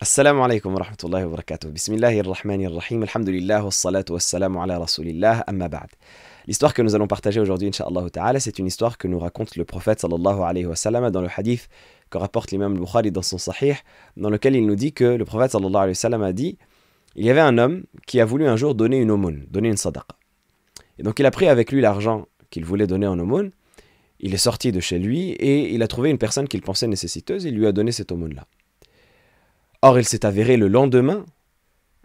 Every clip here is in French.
Assalamu alaikum wa rahmatullahi wa barakatuh. Bismillahir rahmanir rahim. Alhamdulillah wa salatu wa salamu ala rasulillah. Amma ba'd. L'histoire que nous allons partager aujourd'hui, inshallah ta'ala, c'est une histoire que nous raconte le prophète sallallahu alayhi wa sallam dans le hadith que rapporte l'imam Bukhari dans son sahih, dans lequel il nous dit que le prophète sallallahu alayhi wa sallam a dit il y avait un homme qui a voulu un jour donner une aumône, donner une sadaqa. Et donc il a pris avec lui l'argent qu'il voulait donner en aumône. Il est sorti de chez lui et il a trouvé une personne qu'il pensait nécessiteuse et il lui a donné cette aumône-là. Or, il s'est avéré le lendemain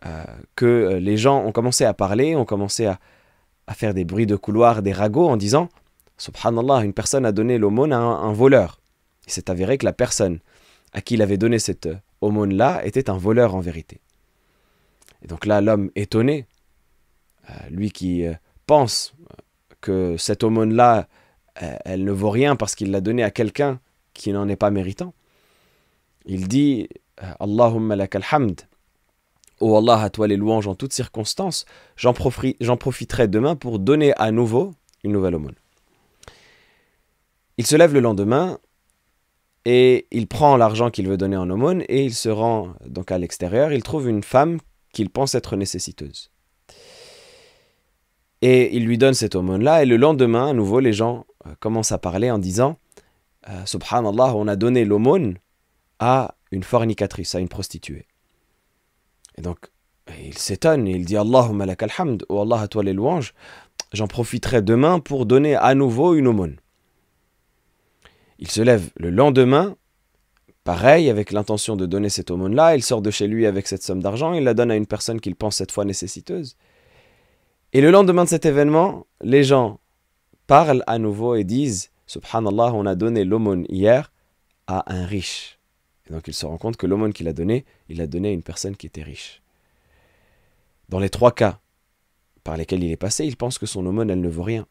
euh, que euh, les gens ont commencé à parler, ont commencé à, faire des bruits de couloir, des ragots en disant Subhanallah, une personne a donné l'aumône à un, voleur. Il s'est avéré que la personne à qui il avait donné cette euh, aumône-là était un voleur en vérité. Et donc là, l'homme étonné, lui qui pense que cette aumône-là, elle ne vaut rien parce qu'il l'a donnée à quelqu'un qui n'en est pas méritant, il dit Allahumma lakal hamd. Oh Allah, à toi les louanges en toutes circonstances, j'en profiterai demain pour donner à nouveau une nouvelle aumône. Il se lève le lendemain et il prend l'argent qu'il veut donner en aumône et il se rend donc à l'extérieur. Il trouve une femme qu'il pense être nécessiteuse. Et il lui donne cette aumône-là et le lendemain, à nouveau, les gens commencent à parler en disant euh, Subhanallah, on a donné l'aumône à une fornicatrice, à une prostituée. Et donc, il s'étonne il dit Allahumma lakal hamd, oh Allah à toi les louanges, j'en profiterai demain pour donner à nouveau une aumône. Il se lève le lendemain, pareil, avec l'intention de donner cette aumône-là, il sort de chez lui avec cette somme d'argent, il la donne à une personne qu'il pense cette fois nécessiteuse. Et le lendemain de cet événement, les gens parlent à nouveau et disent Subhanallah, on a donné l'aumône hier à un riche. Et donc il se rend compte que l'aumône qu'il a donné, il l'a donné à une personne qui était riche. Dans les trois cas par lesquels il est passé, il pense que son aumône, elle ne vaut rien.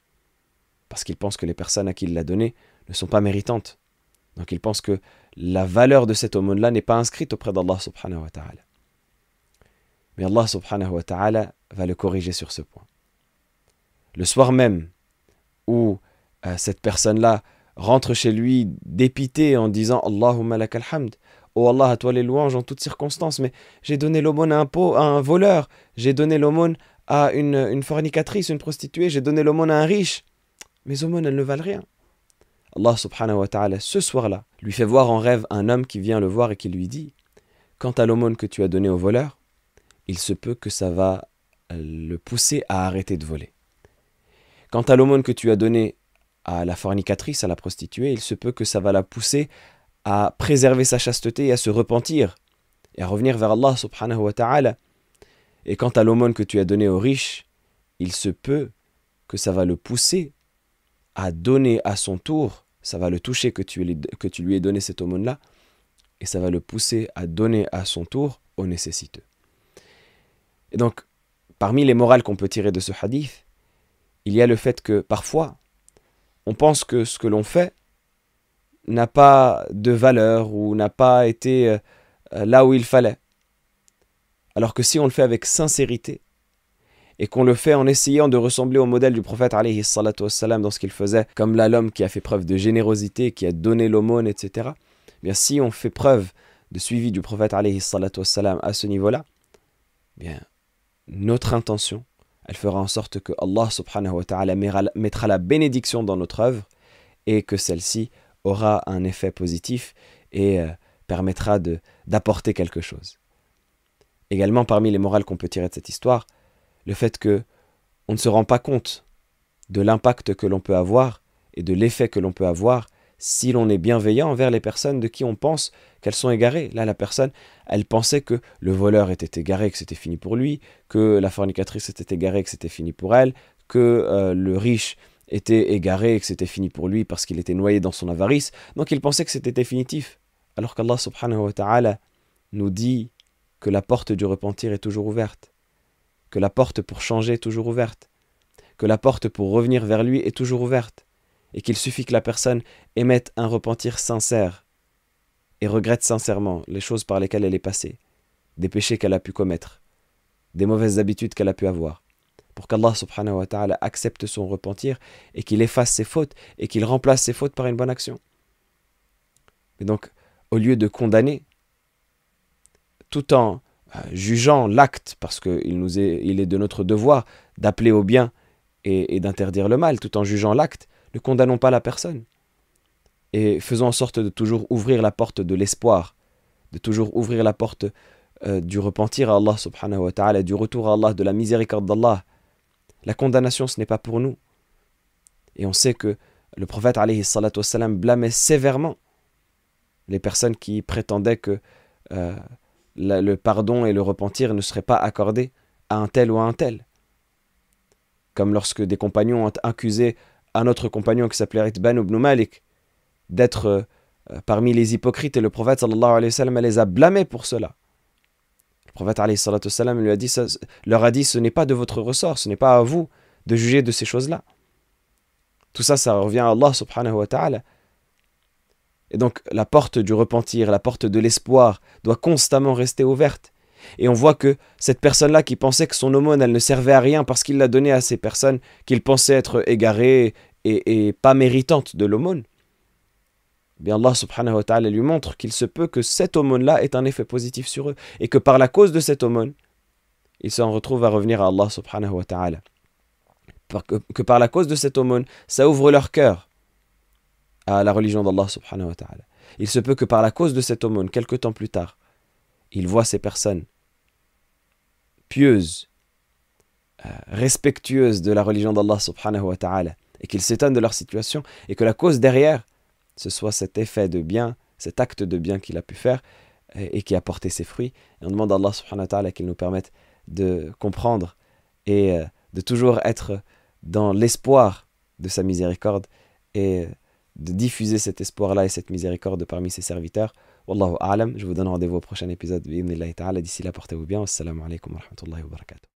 Parce qu'il pense que les personnes à qui il l'a donné ne sont pas méritantes. Donc il pense que la valeur de cette aumône-là n'est pas inscrite auprès d'Allah subhanahu wa ta'ala. Mais Allah subhanahu wa ta'ala va le corriger sur ce point. Le soir même où euh, cette personne-là rentre chez lui dépité en disant Allahumma lakal hamd. Oh Allah, à toi les louanges en toutes circonstances, mais j'ai donné l'aumône à un, voleur, j'ai donné l'aumône à une, une, fornicatrice, une prostituée, j'ai donné l'aumône à un riche. Mes aumônes, elles ne valent rien. Allah subhanahu wa ta'ala, ce soir-là, lui fait voir en rêve un homme qui vient le voir et qui lui dit Quant à l'aumône que tu as donné au voleur, il se peut que ça va le pousser à arrêter de voler. Quant à l'aumône que tu as donné à la fornicatrice, à la prostituée, il se peut que ça va la pousser à préserver sa chasteté et à se repentir et à revenir vers Allah subhanahu wa ta'ala. Et quant à l'aumône que tu as donné aux riches, il se peut que ça va le pousser à donner à son tour, ça va le toucher que tu, que tu lui aies donné cette aumône-là, et ça va le pousser à donner à son tour aux nécessiteux. Et donc, parmi les morales qu'on peut tirer de ce hadith, il y a le fait que parfois, on pense que ce que l'on fait n'a pas de valeur ou n'a pas été là où il fallait. Alors que si on le fait avec sincérité et qu'on le fait en essayant de ressembler au modèle du prophète alayhi dans ce qu'il faisait, comme là l'homme qui a fait preuve de générosité, qui a donné l'aumône, etc. Bien si on fait preuve de suivi du prophète alayhi à ce niveau-là, bien notre intention elle fera en sorte que Allah subhanahu wa ta'ala mettra la bénédiction dans notre œuvre et que celle-ci aura un effet positif et euh, permettra d'apporter quelque chose. Également parmi les morales qu'on peut tirer de cette histoire, le fait que on ne se rend pas compte de l'impact que l'on peut avoir et de l'effet que l'on peut avoir si l'on est bienveillant envers les personnes de qui on pense qu'elles sont égarées. Là, la personne, elle pensait que le voleur était égaré, que c'était fini pour lui, que la fornicatrice était égarée, que c'était fini pour elle, que euh, le riche était égaré, que c'était fini pour lui parce qu'il était noyé dans son avarice. Donc il pensait que c'était définitif. Alors qu'Allah subhanahu wa ta'ala nous dit que la porte du repentir est toujours ouverte, que la porte pour changer est toujours ouverte, que la porte pour revenir vers lui est toujours ouverte et qu'il suffit que la personne émette un repentir sincère et regrette sincèrement les choses par lesquelles elle est passée, des péchés qu'elle a pu commettre, des mauvaises habitudes qu'elle a pu avoir, pour qu'Allah subhanahu accepte son repentir et qu'il efface ses fautes et qu'il remplace ses fautes par une bonne action. Et donc, au lieu de condamner tout en euh, jugeant l'acte, parce qu'il est, est de notre devoir d'appeler au bien et, d'interdire le mal, tout en jugeant l'acte, ne condamnons pas la personne. Et faisons en sorte de toujours ouvrir la porte de l'espoir, de toujours ouvrir la porte euh, du repentir à Allah subhanahu wa ta'ala, du retour à Allah, de la miséricorde d'Allah. La condamnation, ce n'est pas pour nous. Et on sait que le prophète alayhi blâmait sévèrement les personnes qui prétendaient que euh, le pardon et le repentir ne seraient pas accordés à un tel ou à un tel. Comme lorsque des compagnons ont accusé un autre compagnon qui s'appelait Itban ibn Malik d'être euh, parmi les hypocrites et le prophète sallallahu alayhi wa les a blâmés pour cela. Le prophète alayhi sallam leur a dit ce n'est pas de votre ressort, ce n'est pas à vous de juger de ces choses-là. Tout ça, ça revient à Allah subhanahu wa ta'ala. Et donc la porte du repentir, la porte de l'espoir doit constamment rester ouverte. Et on voit que cette personne-là qui pensait que son aumône, elle ne servait à rien parce qu'il l'a donnée à ces personnes qu'il pensait être égarées et, pas méritantes de l'aumône, eh bien Allah subhanahu wa ta'ala lui montre qu'il se peut que cette aumône-là ait un effet positif sur eux et que par la cause de cette aumône, ils s'en retrouvent à revenir à Allah subhanahu wa ta'ala. Que par la cause de cette aumône, ça ouvre leur cœur à la religion d'Allah subhanahu wa ta'ala. Il se peut que par la cause de cette aumône, quelque temps plus tard, ils voient ces personnes pieuses, euh, respectueuses de la religion d'Allah subhanahu wa ta'ala, et qu'ils s'étonnent de leur situation, et que la cause derrière, ce soit cet effet de bien, cet acte de bien qu'il a pu faire, et, qui a porté ses fruits. Et on demande à Allah subhanahu wa ta'ala qu'il nous permette de comprendre et euh, de toujours être dans l'espoir de sa miséricorde, et de diffuser cet espoir-là et cette miséricorde parmi ses serviteurs. Wallahu a'lam. Je vous donne rendez-vous au prochain épisode. D'ici là, portez-vous bien. Assalamu alaikum wa rahmatullahi wa barakatuh.